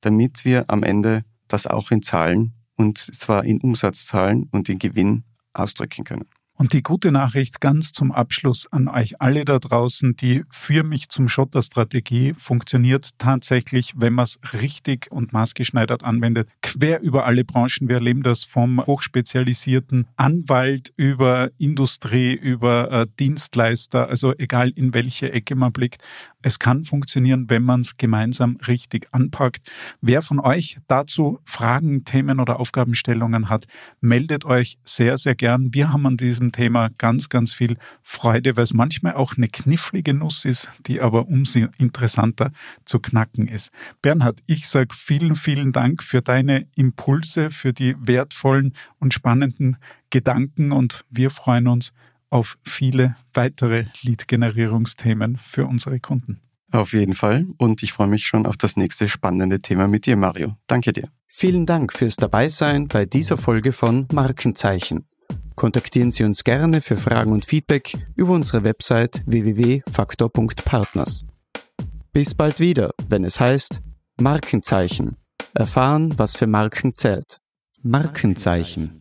Damit wir am Ende das auch in Zahlen und zwar in Umsatzzahlen und in Gewinn ausdrücken können. Und die gute Nachricht ganz zum Abschluss an euch alle da draußen, die für mich zum Schotter-Strategie funktioniert tatsächlich, wenn man es richtig und maßgeschneidert anwendet, quer über alle Branchen. Wir erleben das vom hochspezialisierten Anwalt über Industrie, über äh, Dienstleister, also egal in welche Ecke man blickt. Es kann funktionieren, wenn man es gemeinsam richtig anpackt. Wer von euch dazu Fragen, Themen oder Aufgabenstellungen hat, meldet euch sehr, sehr gern. Wir haben an diesem Thema ganz, ganz viel Freude, weil es manchmal auch eine knifflige Nuss ist, die aber umso interessanter zu knacken ist. Bernhard, ich sage vielen, vielen Dank für deine Impulse, für die wertvollen und spannenden Gedanken und wir freuen uns auf viele weitere Lead-Generierungsthemen für unsere Kunden. Auf jeden Fall. Und ich freue mich schon auf das nächste spannende Thema mit dir, Mario. Danke dir. Vielen Dank fürs Dabeisein bei dieser Folge von Markenzeichen. Kontaktieren Sie uns gerne für Fragen und Feedback über unsere Website www.faktor.partners. Bis bald wieder, wenn es heißt Markenzeichen. Erfahren, was für Marken zählt. Markenzeichen.